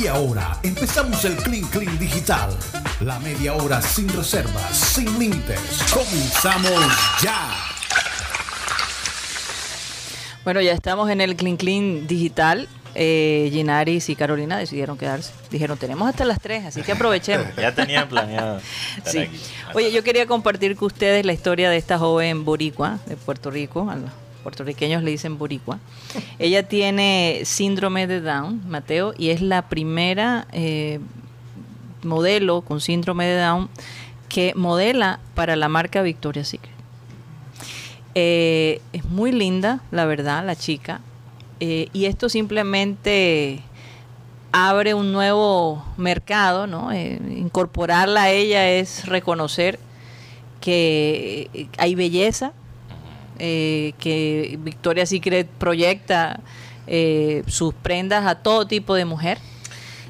Y ahora empezamos el Clean Clean Digital. La media hora sin reservas, sin límites. Comenzamos ya. Bueno, ya estamos en el Clean Clean Digital. Eh, Ginaris y Carolina decidieron quedarse. Dijeron, tenemos hasta las 3, así que aprovechemos. ya tenían planeado. Sí. aquí. Oye, yo quería compartir con ustedes la historia de esta joven boricua de Puerto Rico. Puertorriqueños le dicen boricua. Ella tiene síndrome de Down, Mateo, y es la primera eh, modelo con síndrome de Down que modela para la marca Victoria's Secret. Eh, es muy linda, la verdad, la chica. Eh, y esto simplemente abre un nuevo mercado, ¿no? Incorporarla a ella es reconocer que hay belleza, eh, que Victoria's Secret proyecta eh, sus prendas a todo tipo de mujer.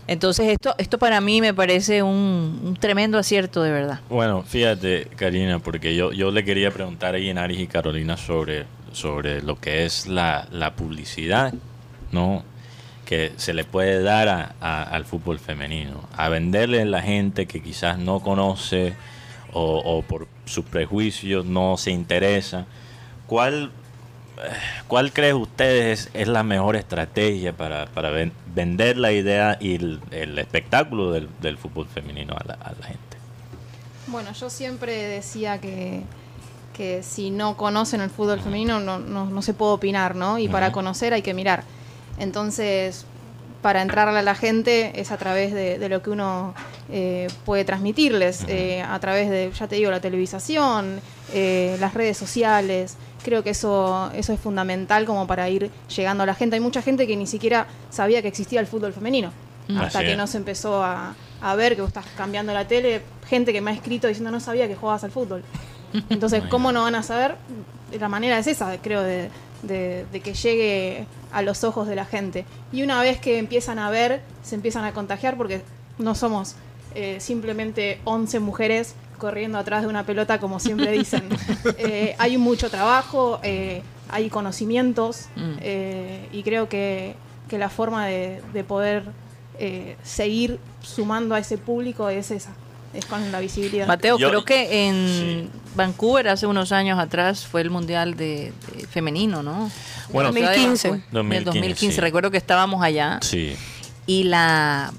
Entonces esto, esto para mí me parece un, tremendo acierto de verdad. Bueno, fíjate, Karina, porque yo, yo le quería preguntar a Yenaris y Carolina sobre, sobre lo que es la, la publicidad, ¿no? Que se le puede dar a- a- al fútbol femenino. A venderle a la gente que quizás no conoce o, o por sus prejuicios no se interesa. ¿Cuál, cuál cree ustedes es, es la mejor estrategia para, para ven- vender la idea y el, el espectáculo del, del fútbol femenino a la, a la gente? Bueno, yo siempre decía que, que si no conocen el fútbol femenino no, no, no se puede opinar, ¿no? Y para conocer hay que mirar. Entonces, para entrarle a la gente es a través de, de lo que uno eh, puede transmitirles, eh, a través de, ya te digo, la televisación, eh, las redes sociales. Creo que eso, eso es fundamental como para ir llegando a la gente. Hay mucha gente que ni siquiera sabía que existía el fútbol femenino. Hasta Así que es. no se empezó a, a ver que vos estás cambiando la tele, gente que me ha escrito diciendo no sabía que jugabas al fútbol. Entonces, ¿cómo no van a saber? La manera es esa, creo, de, de- de que llegue a los ojos de la gente. Y una vez que empiezan a ver, se empiezan a contagiar porque no somos eh, simplemente 11 mujeres corriendo atrás de una pelota, como siempre dicen. Eh, hay mucho trabajo, eh, hay conocimientos Mm. eh, y creo que, que la forma de, de poder eh, seguir sumando a ese público es esa, es con la visibilidad. Mateo, Yo- creo que en sí. Vancouver hace unos años atrás fue el mundial de, de femenino, ¿no? Bueno, En la ciudad de 2015. Vancouver. En 2015, el 2015, sí. recuerdo que estábamos allá Sí. y la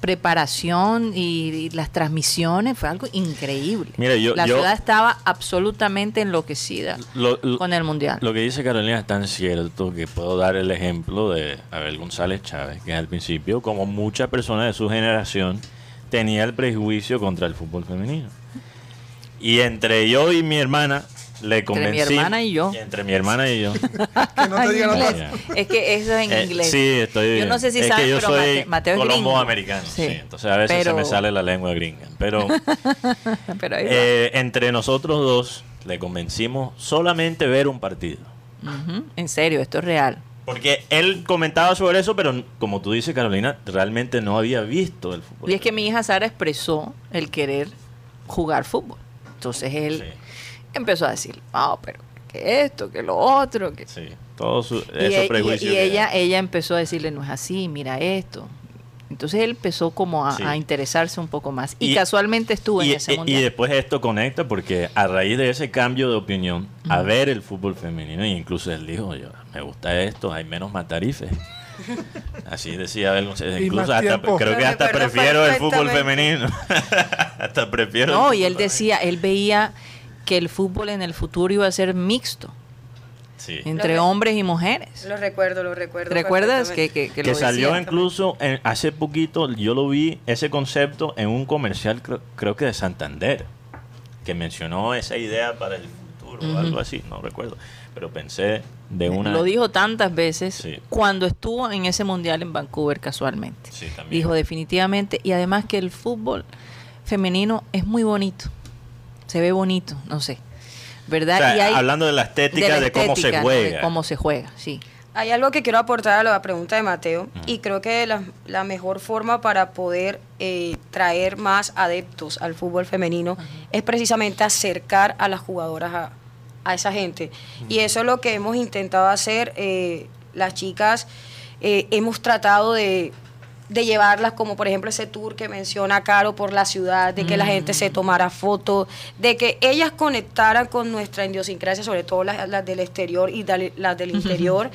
preparación y, y las transmisiones fue algo increíble. Mira, yo- la yo- ciudad estaba absolutamente enloquecida Lo, lo- con el mundial. lo que dice Carolina es tan cierto que puedo dar el ejemplo de Abel González Chávez, que al principio, como muchas personas de su generación, tenía el prejuicio contra el fútbol femenino. Y entre yo y mi hermana le Entre convencí. mi hermana y yo. Entre mi hermana y yo. Que no te digan. Es que eso es en Eh, inglés. sí, estoy Yo no sé si es sabes, que yo pero soy Mate- Mateo es colombo gringo. americano, sí. Sí. Entonces a veces Pero- se me sale la lengua gringa. Pero Pero ahí va. eh, entre nosotros dos le convencimos solamente ver un partido. En serio, esto es real. Porque él comentaba sobre eso, pero como tú dices, Carolina, realmente no había visto el fútbol. Y es que mi hija Sara expresó el querer jugar fútbol. Entonces él Sí. Empezó a decir, oh, pero que esto, que lo otro. Que... Sí, todos su- Y, esos e- y- prejuicios. y que- ella, ella empezó a decirle, no es así, mira esto. Entonces él empezó como a, Sí. a interesarse un poco más. Y, Y- casualmente estuvo y, en ese y- y mundial. después esto conecta porque a raíz de ese cambio de opinión, a ver el fútbol femenino, e incluso él dijo, yo, me gusta esto, hay menos matarifes. Así decía Abel González. Incluso hasta, creo que hasta prefiero el fútbol femenino. hasta prefiero. No, y él decía, él veía que el fútbol en el futuro iba a ser mixto Sí. entre Lo- hombres y mujeres. Lo recuerdo, lo recuerdo. ¿Recuerdas que, que, que que lo salió decía? incluso en- hace poquito, yo lo vi, ese concepto en un comercial, creo, creo que de Santander, que mencionó esa idea para el futuro o algo así, no recuerdo, pero pensé de una... Lo dijo tantas veces Sí. cuando estuvo en ese mundial en Vancouver casualmente. Sí, también. Dijo definitivamente, y además que el fútbol femenino es muy bonito, se ve bonito, no sé, ¿verdad? O sea, y hay- hablando de la estética de, la cómo se juega. de cómo se juega, sí. Hay algo que quiero aportar a la pregunta de Mateo y creo que la, la mejor forma para poder eh, traer más adeptos al fútbol femenino es precisamente acercar a las jugadoras a, a esa gente. Y eso es lo que hemos intentado hacer. eh, las chicas eh, hemos tratado de de llevarlas como por ejemplo ese tour que menciona Caro por la ciudad, de que la gente se tomara fotos, de que ellas conectaran con nuestra idiosincrasia, sobre todo las, las del exterior y las del interior.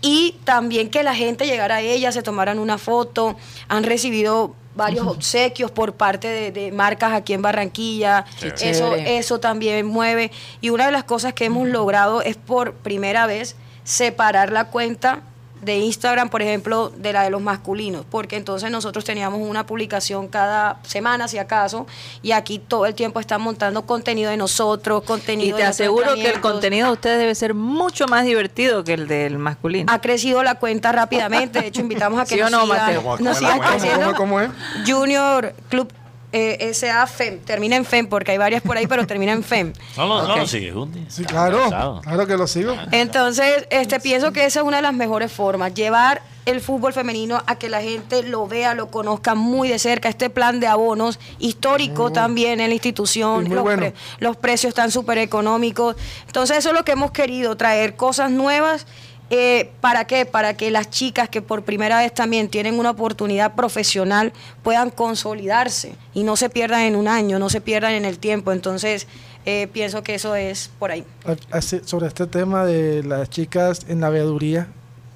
Y también que la gente llegara a ellas, se tomaran una foto, han recibido varios obsequios por parte de, de marcas aquí en Barranquilla, eso, eso también mueve. Y una de las cosas que hemos logrado es por primera vez separar la cuenta de Instagram, por ejemplo, de la de los masculinos, porque entonces nosotros teníamos una publicación cada semana, si acaso, y aquí todo el tiempo están montando contenido de nosotros, Y contenido te de aseguro que el contenido de ustedes debe ser mucho más divertido que el del masculino. Ha crecido la cuenta rápidamente, de hecho invitamos a que ¿Sí o nos no, sigan, Mateo? ¿Cómo- nos sigan creciendo. ¿Cómo- cómo es? Junior Club eh, SA FEM, termina en FEM porque hay varias por ahí, pero termina en FEM. No, lo- no Ok. lo sigues, Gundi. Sí, claro, cansado. claro que lo sigo. Entonces, este, pienso que esa es una de las mejores formas, llevar el fútbol femenino a que la gente lo vea, lo conozca muy de cerca. Este plan de abonos histórico también en la institución, los, bueno. pre- los precios están súper económicos. Entonces, eso es lo que hemos querido, traer cosas nuevas. Eh, ¿Para qué? Para que las chicas que por primera vez también tienen una oportunidad profesional puedan consolidarse y no se pierdan en un año, no se pierdan en el tiempo. Entonces, eh, pienso que eso es por ahí. Así- sobre este tema de las chicas en la veeduría,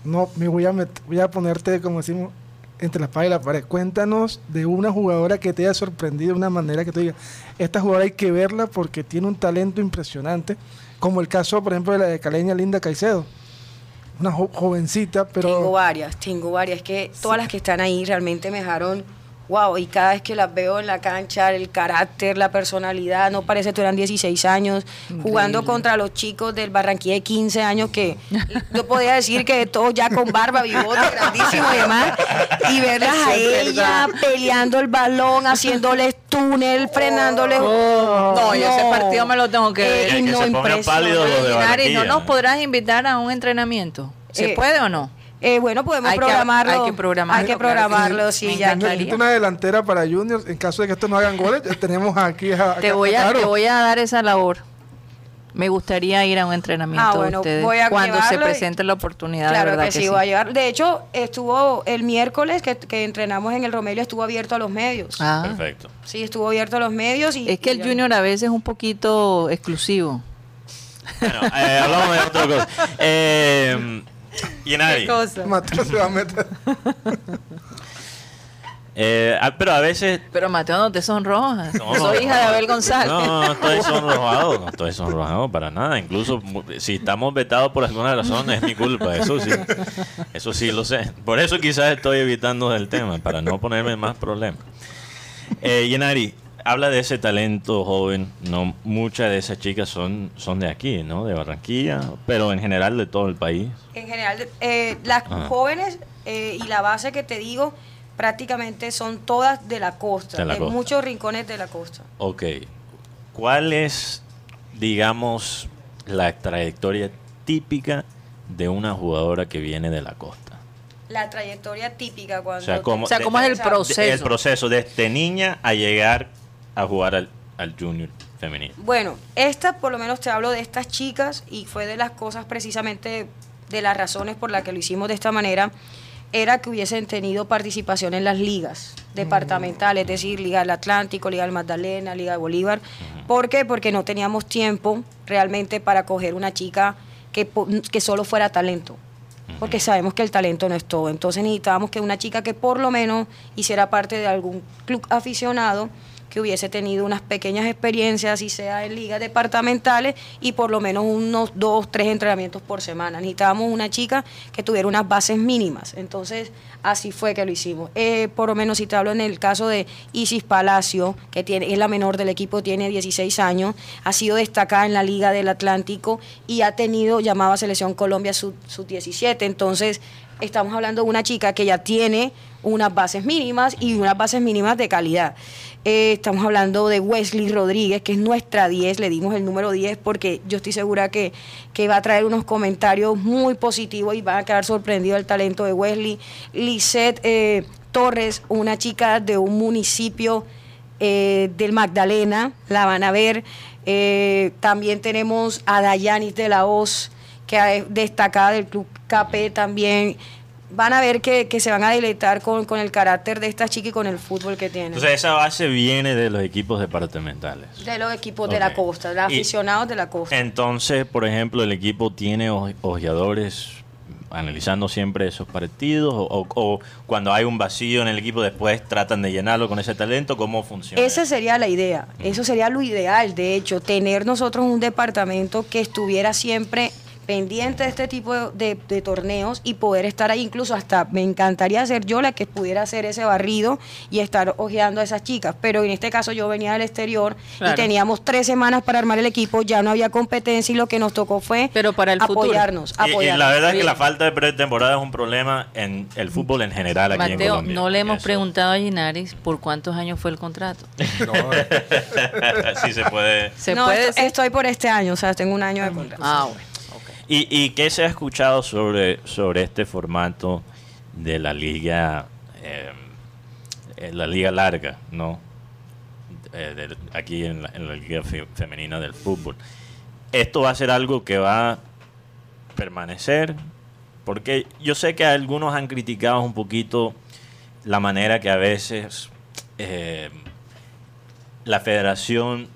no, me voy a, met- voy a ponerte, como decimos, entre la espada y la pared. Cuéntanos de una jugadora que te haya sorprendido de una manera que te diga, esta jugadora hay que verla porque tiene un talento impresionante, como el caso, por ejemplo, de la de Caleña Linda Caicedo. Una jo- jovencita, Tengo pero varias, tengo varias. que todas las que están ahí realmente me dejaron wow. Y cada vez que las veo en la cancha, el carácter, la personalidad, no parece que eran 16 años, jugando contra los chicos del Barranquilla de 15 años, que yo podía decir que todos ya con barba, bigote, grandísimo y demás, y verlas a Eso ella peleando el balón, haciéndoles túnel, frenándoles. no, yo ese partido me lo tengo que ver. Y hay que no, se pongan impresionante. pálidos los de Nari, ¿no nos podrás invitar a un entrenamiento? ¿Se Eh, puede o no? Eh, bueno, podemos Hay que- programarlo. hay que programarlo, Hay que claro que sí. programarlo, Me sí, ya. necesito una delantera para Juniors. En caso de que estos no hagan goles, tenemos aquí a, Te voy, a, te voy a dar esa labor. Me gustaría ir a un entrenamiento Ah, de bueno, ustedes voy a cuando se y- presente la oportunidad. de Claro verdad que, sí, voy a llevar. De hecho, estuvo el miércoles que, que entrenamos en el Romelio, estuvo abierto a los medios. Ah, Perfecto. Sí, estuvo abierto a los medios. y es que el junior a veces es un poquito exclusivo. Bueno, eh, hablamos de otra cosa. Eh, y nadie. Mateo se va a meter. Eh, ah, pero a veces Pero Mateo, no te sonrojas. No, Soy no, hija de no. Abel González. No, no estoy sonrojado, no estoy sonrojado para nada. Incluso si estamos vetados por alguna razón es mi culpa, eso sí. Eso sí lo sé. Por eso quizás estoy evitando el tema, para no ponerme más problemas. Eh, Yenari, habla de ese talento joven. No, muchas de esas chicas son, son de aquí, ¿no? De Barranquilla, pero en general de todo el país. En general, eh, las Ajá. jóvenes eh, y la base que te digo, prácticamente son todas de la costa, De de, la costa. muchos rincones de la costa. Ok. ¿Cuál es, digamos, la trayectoria típica de una jugadora que viene de la costa? La trayectoria típica cuando... O sea, ¿cómo, O sea, ¿cómo es el de- proceso? El proceso desde niña a llegar a jugar al, al junior femenino. Bueno, esta por lo menos te hablo de estas chicas y fue de las cosas precisamente de las razones por las que lo hicimos de esta manera, era que hubiesen tenido participación en las ligas departamentales, es decir, Liga del Atlántico, Liga del Magdalena, Liga de Bolívar. ¿Por qué? Porque no teníamos tiempo realmente para coger una chica que, que solo fuera talento. Porque sabemos que el talento no es todo. Entonces necesitábamos que una chica que por lo menos hiciera parte de algún club aficionado, que hubiese tenido unas pequeñas experiencias, y sea en ligas departamentales, y por lo menos unos dos, tres entrenamientos por semana. Necesitábamos una chica que tuviera unas bases mínimas. Entonces, así fue que lo hicimos. Eh, por lo menos, si te hablo en el caso de Isis Palacio, que tiene, es la menor del equipo, tiene 16 años, ha sido destacada en la Liga del Atlántico y ha tenido llamado a Selección Colombia sub-17. Entonces, estamos hablando de una chica que ya tiene unas bases mínimas y unas bases mínimas de calidad. Eh, estamos hablando de Wesley Rodríguez, que es nuestra 10, le dimos el número 10 porque yo estoy segura que, que va a traer unos comentarios muy positivos y van a quedar sorprendidos el talento de Wesley. Lisette eh, Torres, una chica de un municipio eh, del Magdalena, la van a ver. También tenemos a Dayanis de la Hoz, que es destacada del Club KP también. Van a ver que, que se van a deleitar con, con el carácter de esta chica y con el fútbol que tienen. Entonces esa base viene de los equipos departamentales. de los equipos de la costa, de los aficionados de la costa. Entonces, por ejemplo, el equipo tiene oj- ojeadores analizando siempre esos partidos o, o- o cuando hay un vacío en el equipo después tratan de llenarlo con ese talento, ¿cómo funciona? Esa sería la idea, eso sería lo ideal, de hecho, tener nosotros un departamento que estuviera siempre pendiente de este tipo de, de- de torneos y poder estar ahí, incluso hasta me encantaría ser yo la que pudiera hacer ese barrido y estar ojeando a esas chicas, pero en este caso yo venía del exterior Claro. y teníamos tres semanas para armar el equipo, ya no había competencia y lo que nos tocó fue Pero para el futuro. apoyarnos, Y- y, apoyarnos. la verdad es que la falta de pretemporada es un problema en el fútbol en general aquí en Mateo, Colombia. no le hemos Eso. preguntado a Ginaris por cuántos años fue el contrato. sí se puede. ¿Se No, puede esto- decir? estoy por este año, o sea, tengo un año de contrato. Ah, bueno. ¿Y, y qué se ha escuchado sobre, sobre este formato de la liga, eh, eh, la liga larga, ¿no? Eh, aquí en la, liga fe- femenina del fútbol. ¿Esto va a ser algo que va a permanecer? Porque yo sé que algunos han criticado un poquito la manera que a veces eh, la federación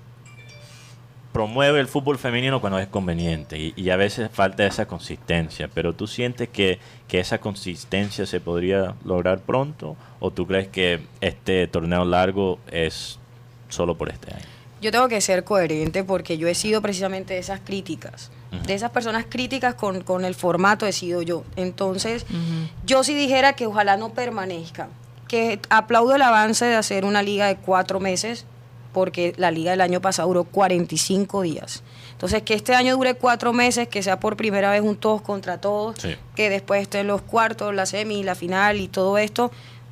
promueve el fútbol femenino cuando es conveniente y, y a veces falta esa consistencia, pero tú sientes que, que esa consistencia se podría lograr pronto o tú crees que este torneo largo es solo por este año? Yo tengo que ser coherente porque yo he sido precisamente de esas críticas. De esas personas críticas con, con el formato he sido yo. Entonces, yo sí dijera que ojalá no permanezca. Que aplaudo el avance de hacer una liga de cuatro meses, porque la liga del año pasado duró 45 días. Entonces, que este año dure cuatro meses, que sea por primera vez un todos contra todos, Sí. que después estén los cuartos, la semi, la final y todo esto,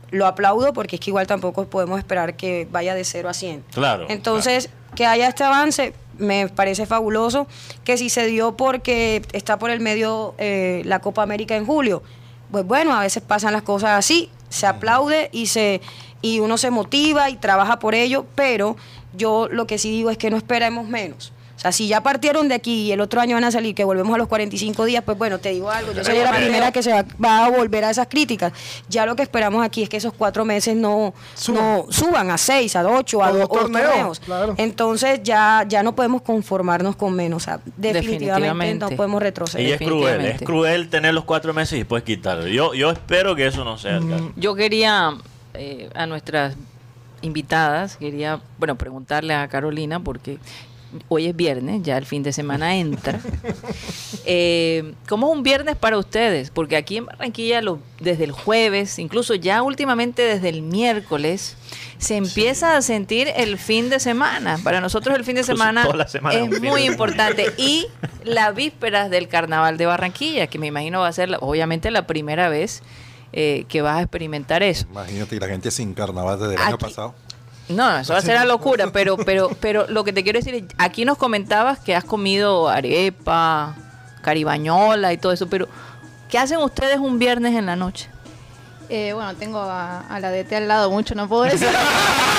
lo aplaudo porque es que igual tampoco podemos esperar que vaya de 0 a 100. Claro, Entonces, que haya este avance me parece fabuloso. Que si se dio porque está por el medio eh, la Copa América en julio, pues bueno, a veces pasan las cosas así, se aplaude y se y uno se motiva y trabaja por ello, pero yo lo que sí digo es que no esperemos menos. Sea, si ya partieron de aquí y el otro año van a salir, que volvemos a los 45 días, pues bueno, te digo algo, yo soy la primera que se va, va a volver a esas críticas. Ya lo que esperamos aquí es que esos cuatro meses no Suban. no suban a seis, a ocho, a dos torneos, torneos. claro. Entonces ya, ya no podemos conformarnos con menos. O sea, definitivamente, Definitivamente. no podemos Y retroceder. es cruel, es cruel tener los cuatro meses y después quitarlo. Yo, yo espero que eso no sea el caso. Yo quería eh, a nuestras invitadas, quería, bueno, preguntarle a Carolina, porque hoy es viernes, ya el fin de semana entra. Eh, ¿Cómo es un viernes para ustedes? Porque aquí en Barranquilla, lo- desde el jueves, incluso ya últimamente desde el miércoles, se empieza a sentir el fin de semana. Para nosotros el fin de semana, es muy importante. Y las vísperas del carnaval de Barranquilla, que me imagino va a ser la- obviamente la primera vez eh, que vas a experimentar eso. Imagínate, y la gente sin carnaval desde el año pasado. No, eso va a ser la locura, pero, pero, pero lo que te quiero decir es, aquí nos comentabas que has comido arepa, caribañola y todo eso, pero ¿qué hacen ustedes un viernes en la noche? Eh, bueno, tengo a, a la DT al lado, mucho no puedo decir.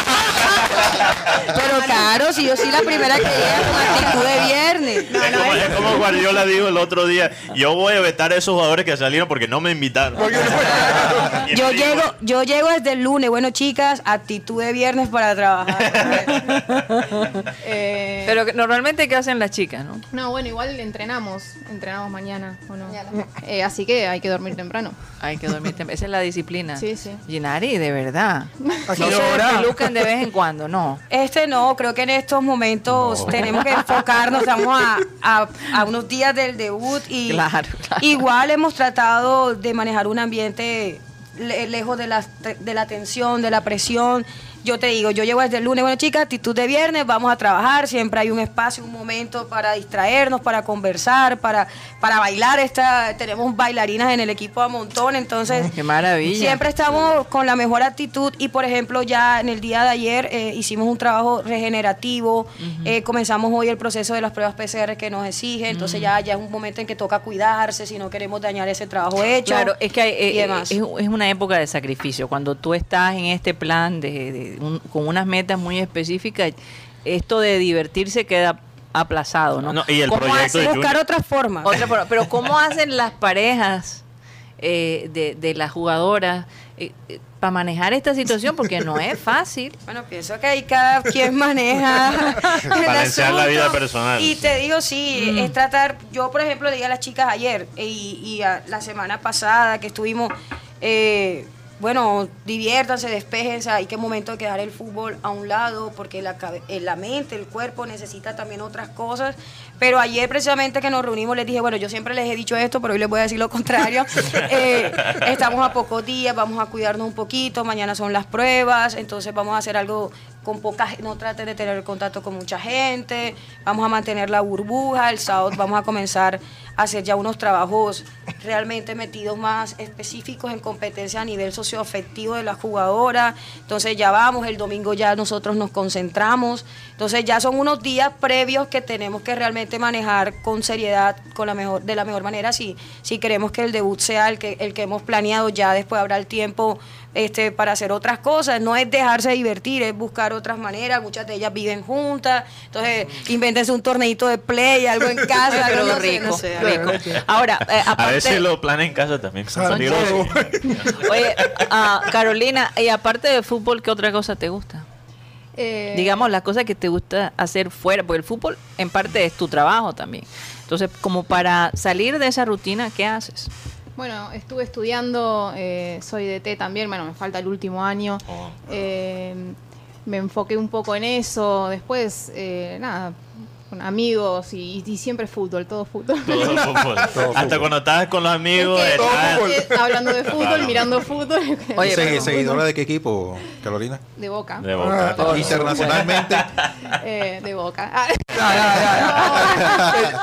Pero claro, si yo soy la primera que llega con actitud de viernes. es, como, es como Guardiola dijo el otro día, yo voy a vetar a esos jugadores que salieron porque no me invitaron. Yo llego, yo llego desde el lunes. Bueno, chicas, actitud de viernes para trabajar. Eh, Pero normalmente, ¿qué hacen las chicas, no? no, bueno, igual entrenamos. Entrenamos mañana, ¿o no? Eh, así que hay que dormir temprano. Hay que dormir tem- Esa es la disciplina. Sí, sí. Ginari, de verdad. ¿A No se de vez en cuando, no. Este no, creo que en estos momentos tenemos que enfocarnos, estamos a, a- a unos días del debut y Claro, claro. igual hemos tratado de manejar un ambiente le- lejos de la, de la tensión, de la presión. Yo te digo, yo llego desde el lunes, bueno chicas, actitud de viernes, vamos a trabajar, siempre hay un espacio, un momento para distraernos, para conversar, para, para bailar. Esta, tenemos bailarinas en el equipo a montón, entonces Qué maravilla. Siempre estamos con la mejor actitud y, por ejemplo, ya en el día de ayer eh, hicimos un trabajo regenerativo, eh, comenzamos hoy el proceso de las pruebas PCR que nos exige, entonces ya, ya es un momento en que toca cuidarse si no queremos dañar ese trabajo hecho. Claro, es que hay- eh, y demás. es, es una época de sacrificio. Cuando tú estás en este plan de, de un- con unas metas muy específicas, esto de divertirse queda aplazado, ¿no? No, y el ¿Cómo proyecto hacen- de Buscar otra forma. otra forma, pero ¿cómo hacen las parejas eh, de, de las jugadoras para manejar esta situación? Porque no es fácil. Bueno, pienso que ahí cada quien maneja el Balancear la vida personal. Y te digo, sí, Mm. es tratar, yo por ejemplo le dije a las chicas ayer y, y a- la semana pasada que estuvimos, eh, bueno, diviértanse, despejense, hay que momento de quedar el fútbol a un lado porque la, eh, la mente, el cuerpo necesita también otras cosas. Pero ayer precisamente que nos reunimos les dije, bueno, yo siempre les he dicho esto, pero hoy les voy a decir lo contrario. Eh, estamos a pocos días, vamos a cuidarnos un poquito, mañana son las pruebas, entonces vamos a hacer algo con poca no traten de tener contacto con mucha gente, vamos a mantener la burbuja, el sábado vamos a comenzar a hacer ya unos trabajos realmente metidos más específicos en competencia a nivel socioafectivo de la jugadora, entonces ya vamos, el domingo ya nosotros nos concentramos, entonces ya son unos días previos que tenemos que realmente manejar con seriedad, con la mejor, de la mejor manera, si, si queremos que el debut sea el que, el que hemos planeado, ya después habrá el tiempo este, para hacer otras cosas. No es dejarse divertir, es buscar otras maneras. Muchas de ellas viven juntas. Entonces, invéntense un torneito de play, algo en casa. algo, sé, rico, no sé, rico. Ahora, eh, A aparte, veces los planes en casa también son peligrosos. oye, ah, Carolina, y aparte de fútbol, ¿qué otra cosa te gusta? Eh, Digamos, las cosas que te gusta hacer fuera, porque el fútbol en parte es tu trabajo también. Entonces, como para salir de esa rutina, ¿qué haces? Bueno, estuve estudiando, eh, soy de T también, bueno, me falta el último año. Oh. Eh, me enfoqué un poco en eso. Después, eh, nada, con amigos y, y siempre fútbol, todo fútbol. Todo fútbol. Hasta cuando estabas con los amigos. Es que, estás- hablando de fútbol, Claro. mirando fútbol. Oye, pero- ¿Seguidora de qué equipo, Carolina? De boca. de boca. Ah, Internacionalmente. Eh, de boca. Ah,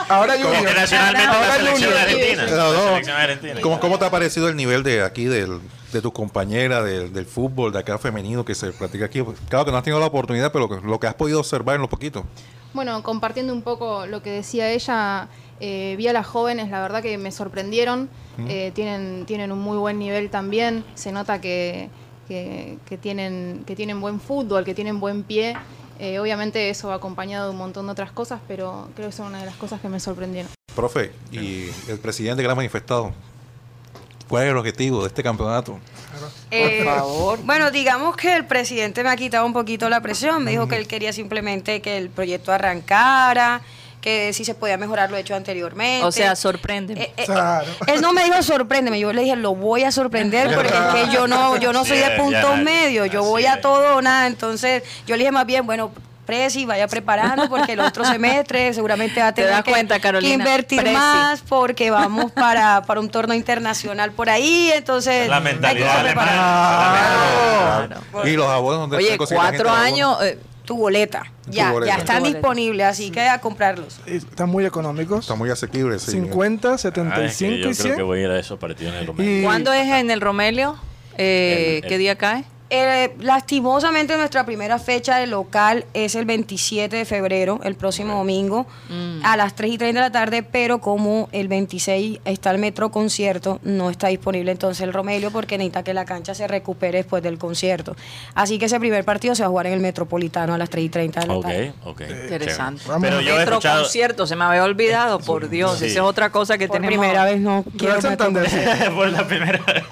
Ahora Junior. Internacionalmente la Ahora selección Junior. argentina. No, no. La selección argentina. ¿Cómo, ¿Cómo te ha parecido el nivel de aquí del, de tu compañera del, del fútbol, de acá femenino que se practica aquí? Claro que no has tenido la oportunidad, pero lo que, has podido observar en lo poquito. Bueno, compartiendo un poco lo que decía ella, eh, vi a las jóvenes, la verdad que me sorprendieron, eh, tienen, tienen un muy buen nivel también, se nota que, que, que tienen, que tienen buen fútbol, que tienen buen pie. Eh, obviamente eso va acompañado de un montón de otras cosas, pero creo que son una de las cosas que me sorprendieron. Profe, y el presidente que le ha manifestado, ¿cuál es el objetivo de este campeonato? Eh, Bueno, digamos que el presidente me ha quitado un poquito la presión. Me dijo que él quería simplemente que el proyecto arrancara, que si se podía mejorar lo hecho anteriormente. O sea, sorprende. Eh, eh, Claro. Él no me dijo sorpréndeme, yo le dije lo voy a sorprender porque es que yo no, yo no soy de puntos medios, yo voy a todo o nada. Entonces yo le dije más bien, bueno, Presi, vaya preparando porque el otro semestre seguramente va a Te tener que, cuenta, Carolina, que invertir más porque vamos para, para un torneo internacional por ahí. Entonces, La hay que mentalidad. Claro. Y los abonos donde Oye, cuatro años. eh, Tu boleta. Ya, boleta. ya están Tu disponibles, así que a comprarlos. Están muy económicos. Está muy asequible. sí. 50, Ah, es que 75 yo y creo que 100. voy a ir a esos partidos en el Romelio. Y- ¿Cuándo es en el Romelio? Eh, El- ¿Qué el- día cae? Eh, lastimosamente nuestra primera fecha de local es el 27 de febrero, el próximo domingo, Mm. a las 3 y 30 de la tarde, pero como el 26 está el metro concierto, no está disponible entonces el Romelio porque necesita que la cancha se recupere después del concierto. Así que ese primer partido se va a jugar en el Metropolitano a las 3 y 30 de la tarde. ok. Interesante. Pero yo he Metro escuchado. concierto, se me había olvidado, por Dios. Sí. Esa es otra cosa que Por tenemos. primera vez no quiero. Por la primera vez.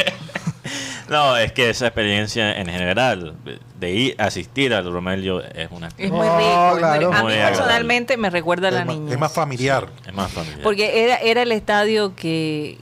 No, es que esa experiencia en general, de ir a asistir al Romelio es una Es muy rico. claro. A Muy mí personalmente me recuerda a la es, más, niña. es más familiar. es más familiar. Porque era, era el estadio que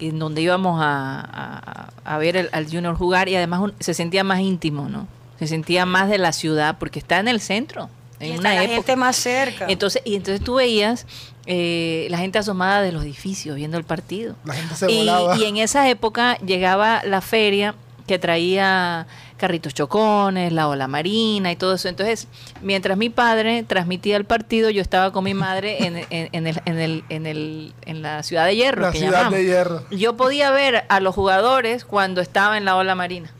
en donde íbamos a, a- a ver el- al Junior jugar y además un- se sentía más íntimo, ¿no? Se sentía más de la ciudad porque está en el centro, Y en está una la época. gente más cerca. Entonces, y entonces tú veías eh, la gente asomada de los edificios viendo el partido. La gente se y, volaba. y en esa época llegaba la feria que traía carritos chocones, la ola marina y todo eso. Entonces, mientras mi padre transmitía el partido, yo estaba con mi madre en, en- en el, en, el, en, el, en la ciudad de hierro. La que ciudad llamamos. de hierro. Yo podía ver a los jugadores cuando estaba en la ola marina.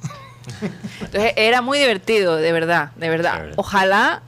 Entonces era muy divertido, de verdad, de verdad. Ojalá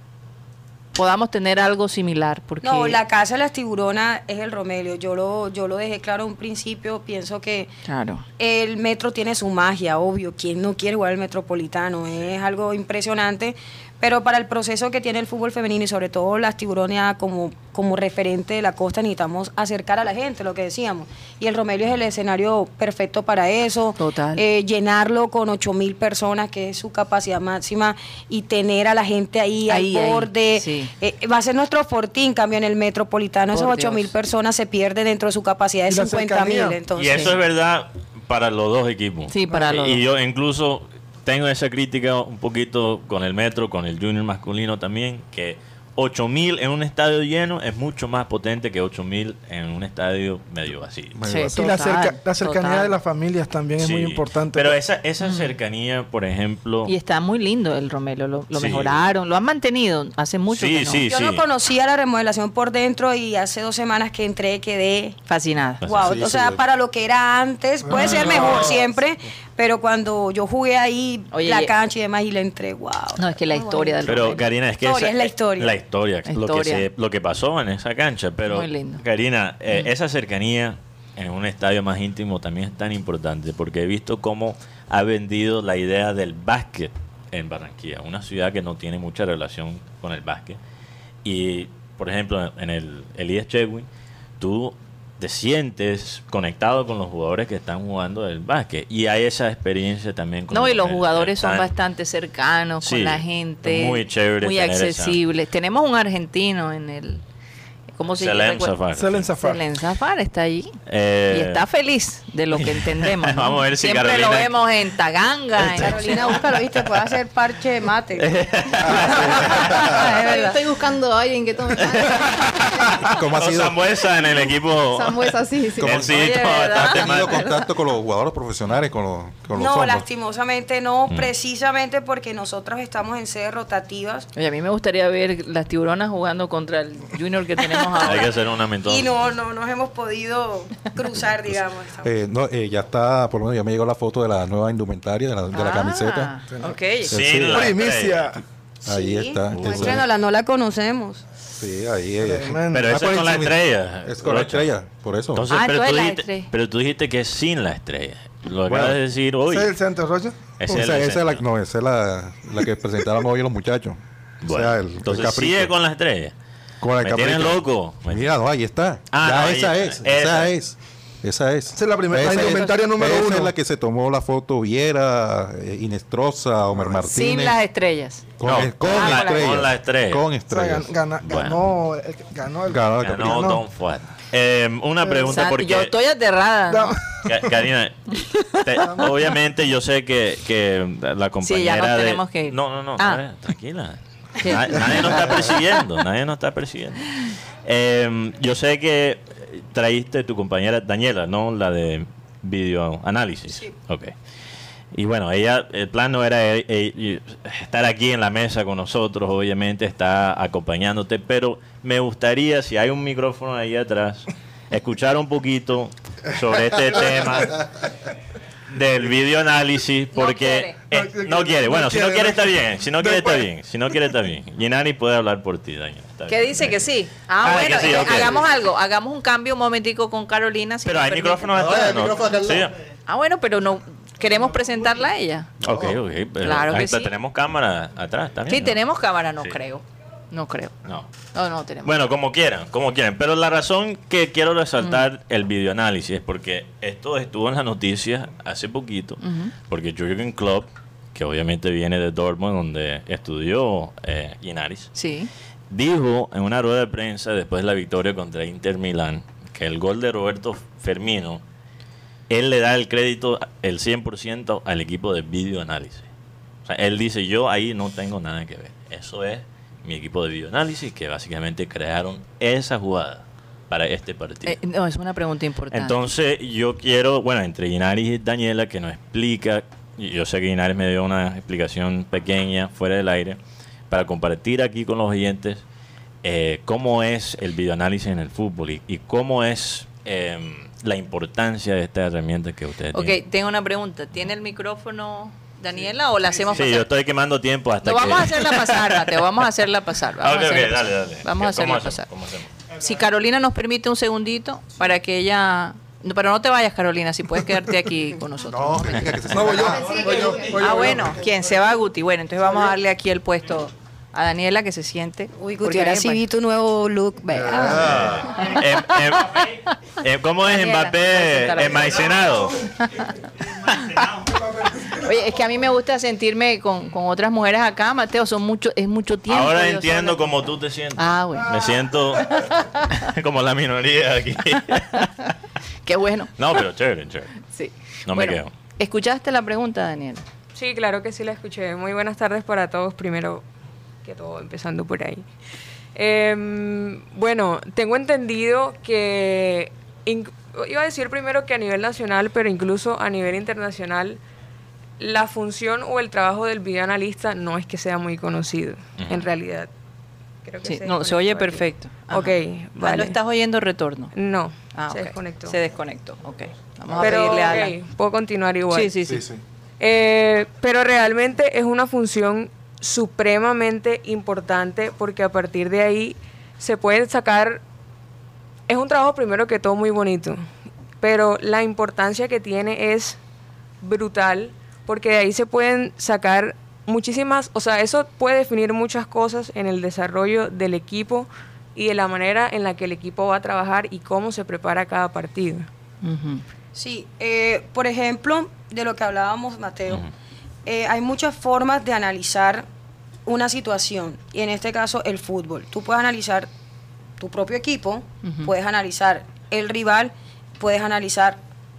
podamos tener algo similar, porque No, la casa de las tiburonas es el Romelio. Yo lo, yo lo dejé claro en un principio. Pienso que claro. el metro tiene su magia, obvio. ¿Quién no quiere jugar el metropolitano? Es algo impresionante. Pero para el proceso que tiene el fútbol femenino y sobre todo las tiburones como, como referente de la costa, necesitamos acercar a la gente, lo que decíamos. Y el Romelio es el escenario perfecto para eso. Total. Eh, llenarlo con 8 mil personas, que es su capacidad máxima, y tener a la gente ahí, Ahí, al ahí, borde. sí. Eh, va a ser nuestro fortín, cambio en el metropolitano. Por Esos 8 mil personas se pierden dentro de su capacidad de Y la 50 mil. Y eso es verdad para los dos equipos. Sí, para los Y dos. yo incluso tengo esa crítica un poquito con el Metro, con el Junior masculino también, que 8000 en un estadio lleno es mucho más potente que 8000 en un estadio medio vacío. Sí, y la, cerca- la cercanía total. de las familias también es muy importante. Pero esa, esa cercanía, por ejemplo... Y está muy lindo el Romelo, lo, lo Sí. mejoraron, lo han mantenido hace mucho Sí, que no. sí. yo no conocía la remodelación por dentro y hace dos semanas que entré quedé Fascinada. Wow, sí, o sea, sí. para lo que era antes, puede ser mejor siempre, pero cuando yo jugué ahí Oye, la cancha y demás y le entré, wow. No, es que la historia del Pero. Karina, es que Historia, esa- es la historia. La historia, La Lo, que se- lo que pasó en esa cancha. Pero Muy lindo. Karina, eh, esa cercanía en un estadio más íntimo también es tan importante porque he visto cómo ha vendido la idea del básquet en Barranquilla, una ciudad que no tiene mucha relación con el básquet. Y, por ejemplo, en el Elías Chewin, tú te sientes conectado con los jugadores que están jugando el básquet. Y hay esa experiencia también con No, y los jugadores son bastante cercanos Sí, con la gente. muy chévere Muy esa- accesibles. Tenemos un argentino en el. ¿Cómo se Selem llama? Safar. Selen Zafar. Zafar está allí. Eh, y está feliz de lo que entendemos. ¿no? Vamos a ver si Siempre Carolina- lo vemos en Taganga. en- Carolina, búscalo, viste, puede hacer parche de mate. Ah, es verdad. Estoy buscando a alguien que tome ¿Cómo ha sido? Sambuesa en el equipo. Sambuesa, sí, sí. Él sí Oye, toma ¿verdad? bastante ¿Ha tenido más. contacto con los jugadores profesionales, con los, con los No, hombres? lastimosamente no, precisamente porque nosotros estamos en sedes rotativas Oye, a mí me gustaría ver las tiburonas jugando contra el Junior que tenemos Hay que hacer una mentor. y no, no nos hemos podido cruzar, digamos. Eh, no, eh, ya está, por lo menos ya me llegó la foto de la nueva indumentaria, de la, de la camiseta. Ah, ok. Sin Sí, la Primicia. Ahí Sí, está. muéstrenosla, no la conocemos. Sí, ahí. eh, Tremendo. Pero ah, eso por es con la estrella. Es con la estrella, por eso. Entonces, Ah, pero, tú la dijiste, estrella. pero tú dijiste que es sin la estrella. Lo Bueno, acabas de decir hoy. ¿Ese es el centro, Rocha? Ese O es sea, el esa es la, no, esa es la, la que presentaron hoy los muchachos. Bueno, o sea, el, el entonces capricho. sigue con la estrella. Con el Me capricho. loco. Mira, no, ahí está. Ah, ya no, esa ahí- es, esa. esa es. Esa es. Esa es la primera- la indumentaria número esa uno. es la que se tomó la foto Viera, eh, Inestrosa, Omer Martínez. Sin las estrellas. Con, No, el- con la- estrellas. con la estrella. Con O sea, estrellas. gan- gana- Bueno. ganó, el, ganó el Ganó Ganó. Don Fuad. Eh, una pregunta Santi, porque... yo estoy aterrada. ¿no? No. Ka- Karina, te- obviamente yo sé que, que la compañera Sí, ya nos de- tenemos que ir. No, no, no, Ah. ver, tranquila. Nadie nos está persiguiendo, nadie nos está persiguiendo. Eh, yo sé que traíste tu compañera Daniela, ¿no? La de videoanálisis. Sí. Ok. Y bueno, ella, el plan no era eh, eh, estar aquí en la mesa con nosotros, obviamente está acompañándote, pero me gustaría, si hay un micrófono ahí atrás, escuchar un poquito sobre este tema del videoanálisis, porque quiere. eh, No, no quiere. Bueno, no si no quiere, no está bien, si no quiere está bien, si no quiere está bien. Ginani puede hablar por ti, Daniela. está ¿Qué dice que sí? Ah, Ah, bueno, sí, eh, ok. hagamos algo. Hagamos un cambio un momentico con Carolina. si Pero hay permite. micrófonos No, atrás, hay ¿no? micrófono acá Sí. Ah, bueno, pero no queremos presentarla a ella. Ok, ok. Pero Claro que sí. tenemos cámara atrás también. Sí, ¿no? tenemos cámara, no Sí. creo. No creo. No. No, no tenemos. Bueno, como quieran, como quieran. Pero la razón que quiero resaltar el videoanálisis es porque esto estuvo en las noticias hace poquito, porque Jürgen Klopp, que obviamente viene de Dortmund, donde estudió eh, Inaris, Sí. dijo en una rueda de prensa después de la victoria contra Inter Milán que el gol de Roberto Fermino, él le da el crédito, el 100% al equipo de videoanálisis. O sea, él dice, yo ahí no tengo nada que ver. Eso es mi equipo de videoanálisis que básicamente crearon esa jugada para este partido. Eh, no, es una pregunta importante. Entonces yo quiero, bueno, entre Inaris y Daniela que nos explica, yo sé que Inaris me dio una explicación pequeña fuera del aire, para compartir aquí con los oyentes eh, cómo es el videoanálisis en el fútbol y, y cómo es eh, la importancia de esta herramienta que ustedes ok, tienen. tengo una pregunta. ¿Tiene el micrófono Daniela o la hacemos Sí, pasar? yo estoy quemando tiempo hasta No, que... vamos a hacerla pasar, Mateo. Vamos a hacerla pasar. Ah, Vamos a hacerla pasar. dale. Vamos a ¿Cómo hacerla pasar. ¿Cómo hacemos? Si Carolina nos permite un segundito para que ella... No, pero no te vayas, Carolina, si puedes quedarte aquí con nosotros. No, venga, que se No, voy yo. sienta acá. Voy yo. voy yo, ah, bueno, ¿quién? Se va Guti. Bueno, entonces vamos a darle aquí el puesto a Daniela que se siente. Uy, Guti, ahora sí vi tu nuevo look. vea. Em- em- em- ¿Cómo es Daniela, Mbappé enmaicenado? Oye, es que a mí me gusta sentirme con, con otras mujeres acá, Mateo, son mucho, es mucho tiempo. Ahora entiendo sola. cómo tú te sientes. Ah, bueno. Me siento como la minoría aquí. Qué bueno. No, pero chévere, chévere. Sí. No me Bueno, quedo. ¿Escuchaste la pregunta, Daniela? Sí, claro que sí la escuché. Muy buenas tardes para todos, primero que todo, empezando por ahí. Em, bueno, tengo entendido que, iba a decir primero que a nivel nacional, pero incluso a nivel internacional, la función o el trabajo del videoanalista no es que sea muy conocido, en realidad. Creo que Sí, se no, se oye perfecto. Ajá. Ok, Ah, vale. ¿No estás oyendo retorno? No, Ah, se desconectó. Se desconectó, ok. Vamos pero, a pedirle a ok, Alan. puedo continuar igual. Sí, sí, sí. Sí, sí. Eh, pero realmente es una función supremamente importante porque a partir de ahí se puede sacar, es un trabajo primero que todo muy bonito, pero la importancia que tiene es brutal porque de ahí se pueden sacar muchísimas, o sea, eso puede definir muchas cosas en el desarrollo del equipo y de la manera en la que el equipo va a trabajar y cómo se prepara cada partido. Sí, eh, por ejemplo, de lo que hablábamos, Mateo, eh, hay muchas formas de analizar una situación, y en este caso el fútbol. Tú puedes analizar tu propio equipo, puedes analizar el rival, puedes analizar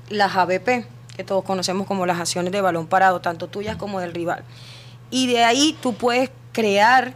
las ABP, que todos conocemos como las acciones de balón parado, tanto tuyas como del rival. Y de ahí tú puedes crear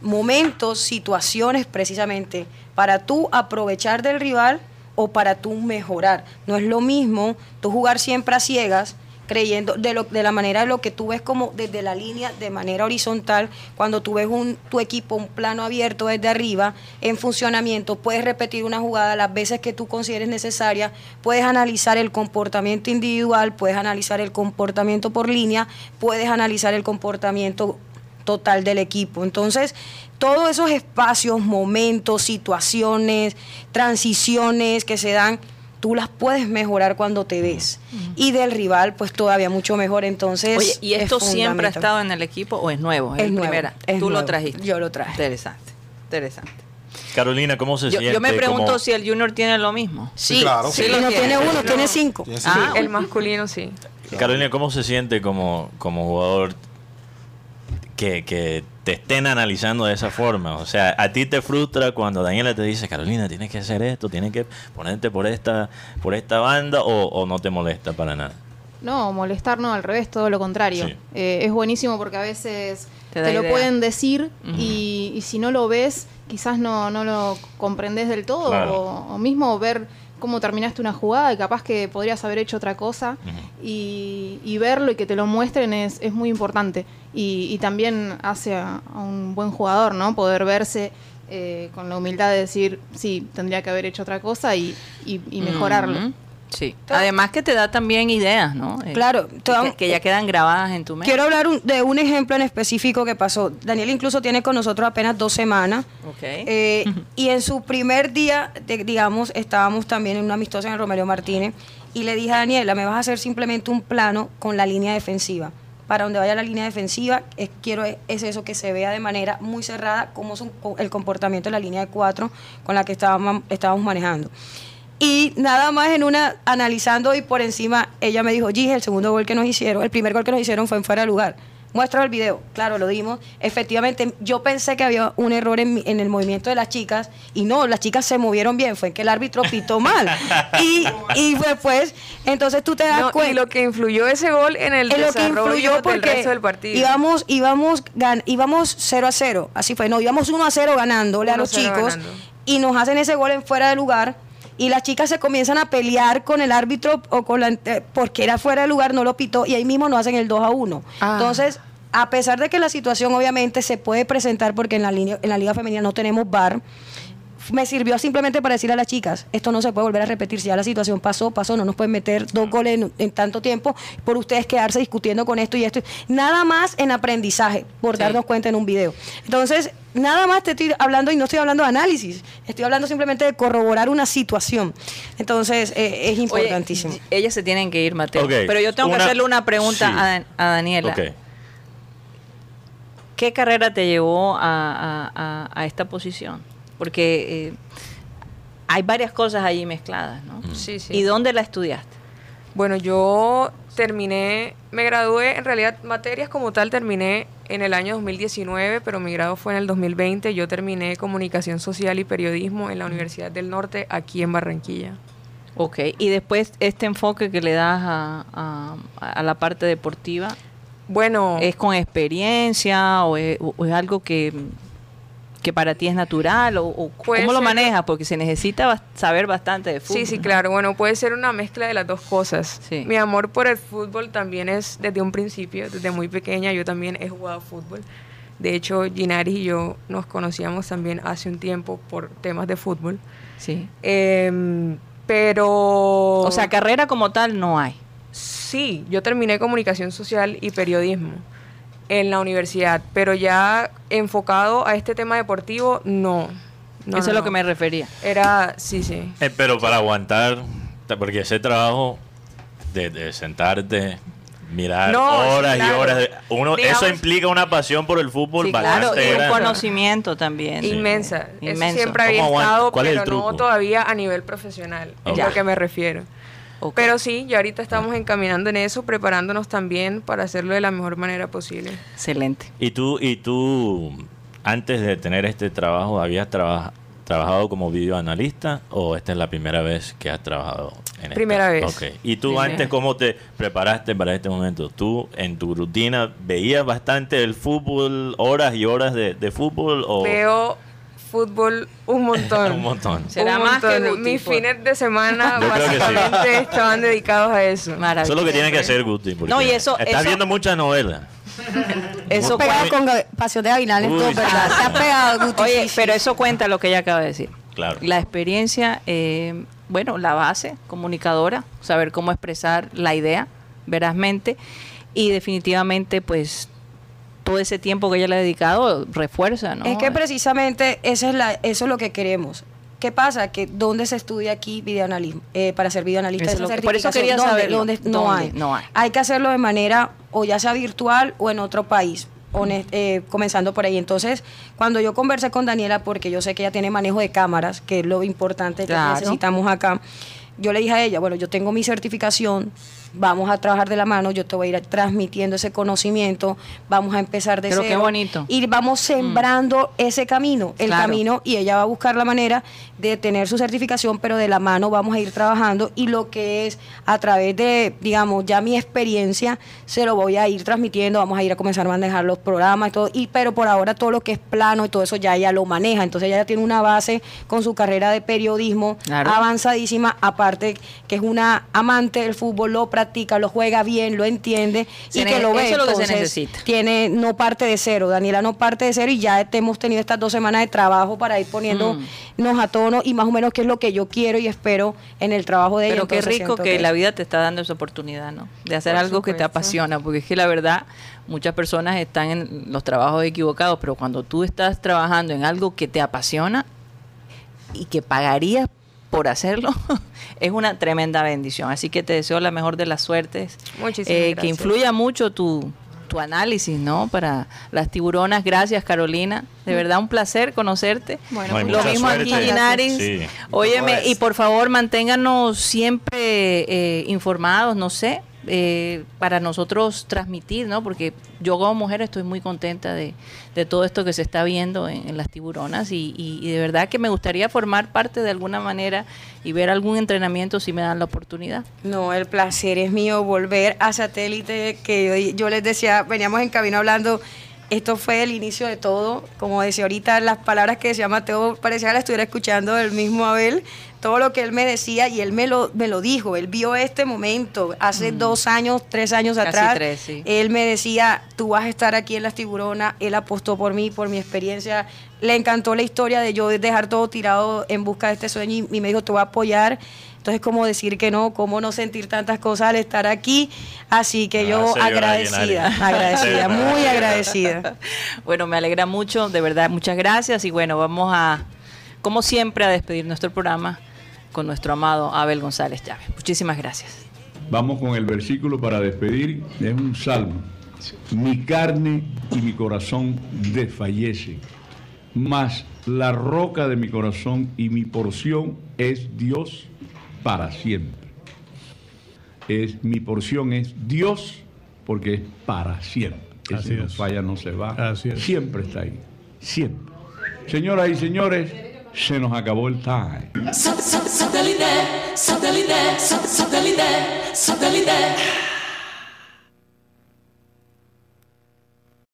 momentos, situaciones precisamente para tú aprovechar del rival o para tú mejorar. No es lo mismo tú jugar siempre a ciegas creyendo de, lo, de la manera de lo que tú ves como desde la línea de manera horizontal, cuando tú ves un, tu equipo, un plano abierto desde arriba, en funcionamiento, puedes repetir una jugada las veces que tú consideres necesaria, puedes analizar el comportamiento individual, puedes analizar el comportamiento por línea, puedes analizar el comportamiento total del equipo. Entonces, todos esos espacios, momentos, situaciones, transiciones que se dan, tú las puedes mejorar cuando te ves. Y del rival, pues todavía mucho mejor. Entonces, Oye, ¿y es esto siempre ha estado en el equipo o es nuevo? Es nuevo, primera. es Tú lo trajiste. Yo lo traje. Interesante, interesante. Carolina, ¿cómo se Yo, siente? yo me pregunto como- si el Junior tiene lo mismo. Sí, claro. sí, Sí lo no tiene. tiene uno, No. tiene cinco. Ah, cinco. El masculino sí. Carolina, ¿cómo se siente como, como jugador que, que te estén analizando de esa forma? O sea, ¿a ti te frustra cuando Daniela te dice, Carolina, tienes que hacer esto, tienes que ponerte por esta, por esta banda o, o no te molesta para nada? No, molestar no, al revés, todo lo contrario. Sí. Eh, es buenísimo porque a veces Te lo idea. pueden decir y, y si no lo ves, quizás no, no lo comprendes del todo. Claro. O, o mismo ver cómo terminaste una jugada y capaz que podrías haber hecho otra cosa. Y, y verlo y que te lo muestren es, es muy importante. Y, y también hace a, a un buen jugador, ¿no? Poder verse eh, con la humildad de decir, sí, tendría que haber hecho otra cosa y, y- y mejorarlo. Sí. Además que te da también ideas, ¿no? Eh, Claro, que, que ya quedan grabadas en tu mente. Quiero hablar un- de un ejemplo en específico que pasó. Daniel incluso tiene con nosotros apenas dos semanas. Ok. Eh, y en su primer día, de- digamos, estábamos también en una amistosa en el Romero Martínez y le dije a Daniela, me vas a hacer simplemente un plano con la línea defensiva. Para donde vaya la línea defensiva, es, quiero es, es eso, que se vea de manera muy cerrada cómo es un- el comportamiento de la línea de cuatro con la que estábamos, estábamos manejando. Y nada más en una, analizando y por encima, ella me dijo, Gigi, el segundo gol que nos hicieron, el primer gol que nos hicieron fue en fuera de lugar. Muestra el video. Claro, lo dimos. Efectivamente, yo pensé que había un error en, en el movimiento de las chicas y no, las chicas se movieron bien, fue que el árbitro pitó mal. y, y después, entonces tú te das No, cuenta y lo que influyó ese gol en el es lo que desarrollo influyó del porque resto del partido. íbamos íbamos gan- íbamos 0 a 0 así fue no íbamos 1 a 0 ganándole a 1 a los 0 chicos ganando. y nos hacen ese gol en fuera de lugar y las chicas se comienzan a pelear con el árbitro o con la eh, porque era fuera de lugar no lo pitó y ahí mismo nos hacen el 2 a 1 Ah. entonces a pesar de que la situación obviamente se puede presentar porque en la línea en la liga femenina no tenemos bar me sirvió simplemente para decir a las chicas, esto no se puede volver a repetir, si ya la situación pasó, pasó, no nos pueden meter dos goles en, en tanto tiempo por ustedes quedarse discutiendo con esto y esto. Nada más en aprendizaje, por Sí. darnos cuenta en un video. Entonces, nada más te estoy hablando y no estoy hablando de análisis, estoy hablando simplemente de corroborar una situación. Entonces, eh, es Oye, importantísimo. ellas se tienen que ir, Mateo. Pero yo tengo una- que hacerle una pregunta sí. a, a Daniela. ¿Qué carrera te llevó a, a- a- a esta posición? Porque eh, hay varias cosas allí mezcladas, ¿no? Sí, sí. ¿Y dónde la estudiaste? Bueno, yo terminé, me gradué, en realidad materias como tal terminé en el año 2019, pero mi grado fue en el 2020. Yo terminé comunicación social y periodismo en la Universidad del Norte, aquí en Barranquilla. Ok, y después este enfoque que le das a, a- a la parte deportiva, Bueno, ¿es con experiencia o es, o es algo que, que para ti es natural? ¿O, o cómo lo manejas? Porque se necesita saber bastante de fútbol. sí, sí, claro. Bueno, puede ser una mezcla de las dos cosas. Sí. Mi amor por el fútbol también es desde un principio, desde muy pequeña. Yo también he jugado fútbol. De hecho, Ginaris y yo nos conocíamos también hace un tiempo por temas de fútbol. Sí. Em, pero... O sea, carrera como tal no hay. Sí, yo terminé comunicación social y periodismo en la universidad, pero ya enfocado a este tema deportivo, no. No, Eso no, es lo no. que me refería. Era, sí, sí. Eh, pero para aguantar, ta- porque ese trabajo de, de sentarte, mirar No, sí, horas y horas, de- uno, Digamos- eso implica una pasión por el fútbol Sí, claro, bastante y un conocimiento también. Inmensa. Eso Inmenso. siempre había estado, ¿Cuál es pero no todavía a nivel profesional. Es Ok. a lo que me refiero. Pero sí, ya ahorita estamos encaminando en eso, preparándonos también para hacerlo de la mejor manera posible. Excelente. ¿Y tú, y tú, antes de tener este trabajo, habías traba- trabajado como videoanalista o esta es la primera vez que has trabajado en esta? Primera vez. Ok. ¿Y tú Primera. antes cómo te preparaste para este momento? ¿Tú en tu rutina veías bastante el fútbol, horas y horas de, de fútbol o Veo fútbol un montón. un montón? Será Un más que. Guti, Mis por- fines de semana que sí. básicamente estaban dedicados a eso. Maravilloso. Eso es lo que tiene que hacer Guti. No, y eso- Estás eso- viendo muchas novelas. Eso pegado con Pasión de Gavilanes, todo. ¿verdad? Se ha pegado, Guti. Oye, pero eso cuenta lo que ella acaba de decir. Claro. La experiencia, eh, bueno, la base comunicadora, saber cómo expresar la idea verazmente y definitivamente, pues, todo ese tiempo que ella le ha dedicado refuerza, ¿no? Es que precisamente esa es la, eso es lo que queremos. ¿Qué pasa? Que ¿dónde se estudia aquí videoanalismo? Eh, para ser videoanalista. Eso es que- por eso quería ¿dónde? saberlo. ¿Dónde? No, ¿Dónde? hay. No hay. Hay que hacerlo de manera o ya sea virtual o en otro país. honest- eh, comenzando por ahí. Entonces, cuando yo conversé con Daniela, porque yo sé que ella tiene manejo de cámaras, que es lo importante Claro. que necesitamos acá, yo le dije a ella, bueno, yo tengo mi certificación, vamos a trabajar de la mano, yo te voy a ir transmitiendo ese conocimiento, vamos a empezar de Pero qué bonito. Y vamos sembrando ese camino, el Claro. camino, y ella va a buscar la manera de tener su certificación, pero de la mano vamos a ir trabajando y lo que es a través de, digamos, ya mi experiencia, se lo voy a ir transmitiendo, vamos a ir a comenzar a manejar los programas y todo, y, pero por ahora todo lo que es plano y todo eso ya ella lo maneja, entonces ella ya tiene una base con su carrera de periodismo Claro. avanzadísima, aparte que es una amante del fútbol, lo practica, lo juega bien, lo entiende Se y que lo ve. eso es lo que se entonces, necesita. tiene no parte de cero, Daniela no parte de cero y ya te- hemos tenido estas dos semanas de trabajo para ir poniéndonos Mm. a tono y más o menos qué es lo que yo quiero y espero en el trabajo de ella. Pero qué rico que la vida te está dando esa oportunidad, ¿no? De hacer Por algo que te apasiona, porque es que la verdad, muchas personas están en los trabajos equivocados, pero cuando tú estás trabajando en algo que te apasiona y que pagarías por hacerlo, es una tremenda bendición. Así que te deseo la mejor de las suertes. Muchísimas Eh, Que gracias. influya mucho tu, tu análisis, ¿no? Para las tiburonas. Gracias, Carolina. De verdad, un placer conocerte. Bueno, No Lo mismo suerte. aquí, Ginaris. Sí. Óyeme, y por favor, manténganos siempre eh, informados, no sé, eh, para nosotros transmitir, ¿no? Porque yo como mujer estoy muy contenta de, todo esto que se está viendo en, las tiburonas y, y- y de verdad que me gustaría formar parte de alguna manera y ver algún entrenamiento si me dan la oportunidad. No, el placer es mío volver a satélite, que yo, yo les decía, veníamos en camino hablando, esto fue el inicio de todo, como decía ahorita, las palabras que decía Mateo, parecía que la estuviera escuchando del mismo Abel, todo lo que él me decía y él me lo, me lo dijo, él vio este momento hace dos años, tres años Casi atrás, tres, sí. él me decía, tú vas a estar aquí en Las Tiburonas, él apostó por mí, por mi experiencia, le encantó la historia de yo dejar todo tirado en busca de este sueño y, y me dijo, te voy a apoyar. Entonces, ¿cómo decir que no? ¿Cómo no sentir tantas cosas al estar aquí? Así que Ah, yo agradecida, agradecida, muy agradecida. Bueno, me alegra mucho, de verdad, muchas gracias y bueno, vamos a, como siempre, a despedir nuestro programa con nuestro amado Abel González Chávez. Muchísimas gracias. Vamos con el versículo para despedir. Es un salmo. Mi carne y mi corazón desfallecen, mas la roca de mi corazón y mi porción es Dios para siempre. Es, mi porción es Dios porque es para siempre. Ese Así no es. falla, no se va. Así es. Siempre está ahí. Siempre. Señoras y señores, se nos acabó el time. Satellite, satellite, satellite, satellite.